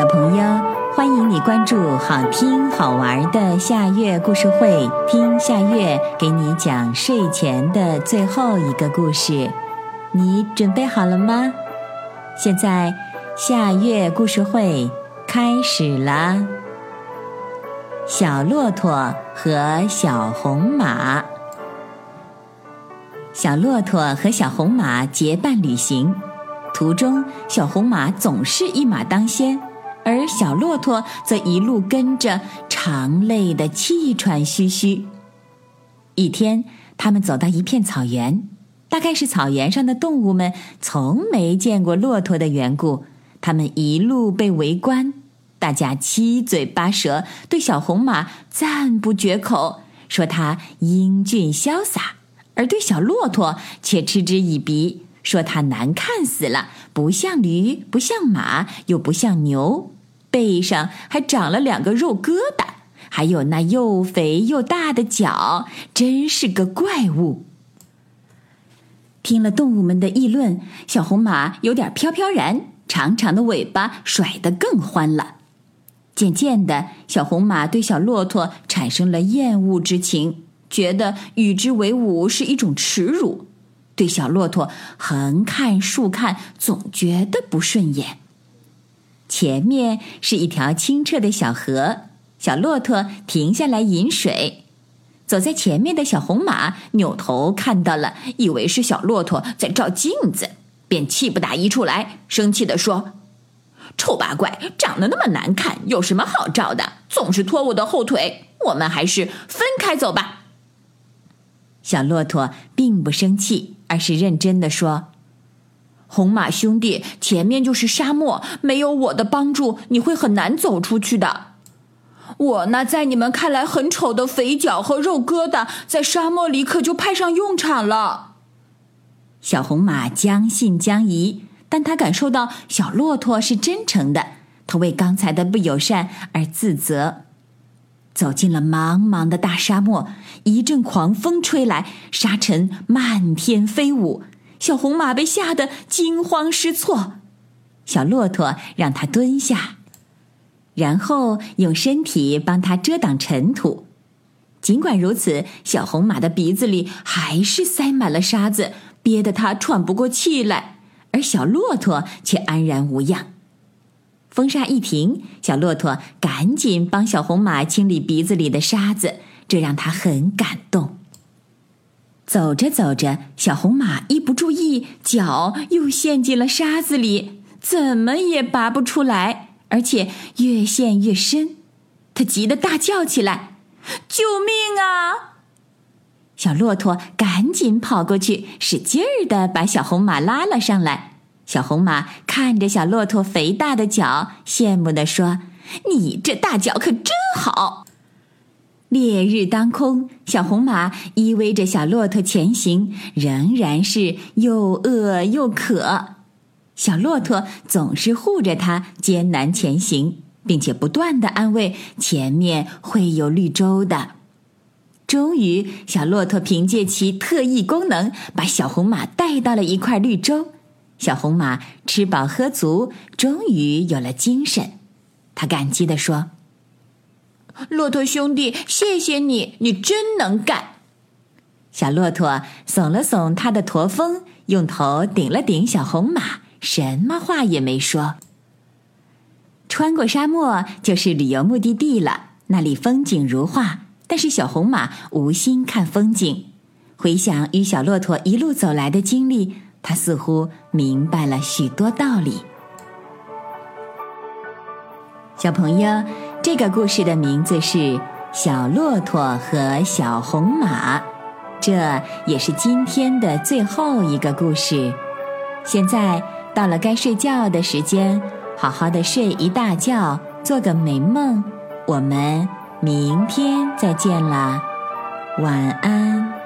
小朋友，欢迎你关注好听好玩的夏月故事会，听夏月给你讲睡前的最后一个故事。你准备好了吗？现在夏月故事会开始啦！小骆驼和小红马，小骆驼和小红马结伴旅行，途中小红马总是一马当先。而小骆驼则一路跟着，常累得气喘吁吁。一天，他们走到一片草原，大概是草原上的动物们从没见过骆驼的缘故，他们一路被围观，大家七嘴八舌，对小红马赞不绝口，说它英俊潇洒；而对小骆驼却嗤之以鼻。说它难看死了，不像驴，不像马，又不像牛，背上还长了两个肉疙瘩，还有那又肥又大的脚，真是个怪物。听了动物们的议论，小红马有点飘飘然，长长的尾巴甩得更欢了。渐渐的，小红马对小骆驼产生了厌恶之情，觉得与之为伍是一种耻辱。对小骆驼横看竖看，总觉得不顺眼。前面是一条清澈的小河，小骆驼停下来饮水。走在前面的小红马扭头看到了，以为是小骆驼在照镜子，便气不打一处来，生气地说：“丑八怪，长得那么难看，有什么好照的？总是拖我的后腿，我们还是分开走吧。”小骆驼并不生气。而是认真的说：“红马兄弟，前面就是沙漠，没有我的帮助，你会很难走出去的。我那在你们看来很丑的肥脚和肉疙瘩，在沙漠里可就派上用场了。”小红马将信将疑，但他感受到小骆驼是真诚的，他为刚才的不友善而自责。走进了茫茫的大沙漠，一阵狂风吹来，沙尘漫天飞舞。小红马被吓得惊慌失措，小骆驼让它蹲下，然后用身体帮它遮挡尘土。尽管如此，小红马的鼻子里还是塞满了沙子，憋得它喘不过气来，而小骆驼却安然无恙。风沙一停，小骆驼赶紧帮小红马清理鼻子里的沙子，这让他很感动。走着走着，小红马一不注意，脚又陷进了沙子里，怎么也拔不出来，而且越陷越深。他急得大叫起来：“救命啊！”小骆驼赶紧跑过去，使劲儿的把小红马拉了上来。小红马看着小骆驼肥大的脚，羡慕地说：“你这大脚可真好。”烈日当空，小红马依偎着小骆驼前行，仍然是又饿又渴。小骆驼总是护着它艰难前行，并且不断的安慰：“前面会有绿洲的。”终于，小骆驼凭借其特异功能，把小红马带到了一块绿洲。小红马吃饱喝足，终于有了精神。他感激地说：“骆驼兄弟，谢谢你，你真能干。”小骆驼耸了耸他的驼峰，用头顶了顶小红马，什么话也没说。穿过沙漠就是旅游目的地了，那里风景如画，但是小红马无心看风景。回想与小骆驼一路走来的经历。他似乎明白了许多道理。小朋友，这个故事的名字是《小骆驼和小红马》，这也是今天的最后一个故事。现在到了该睡觉的时间，好好的睡一大觉，做个美梦。我们明天再见啦，晚安。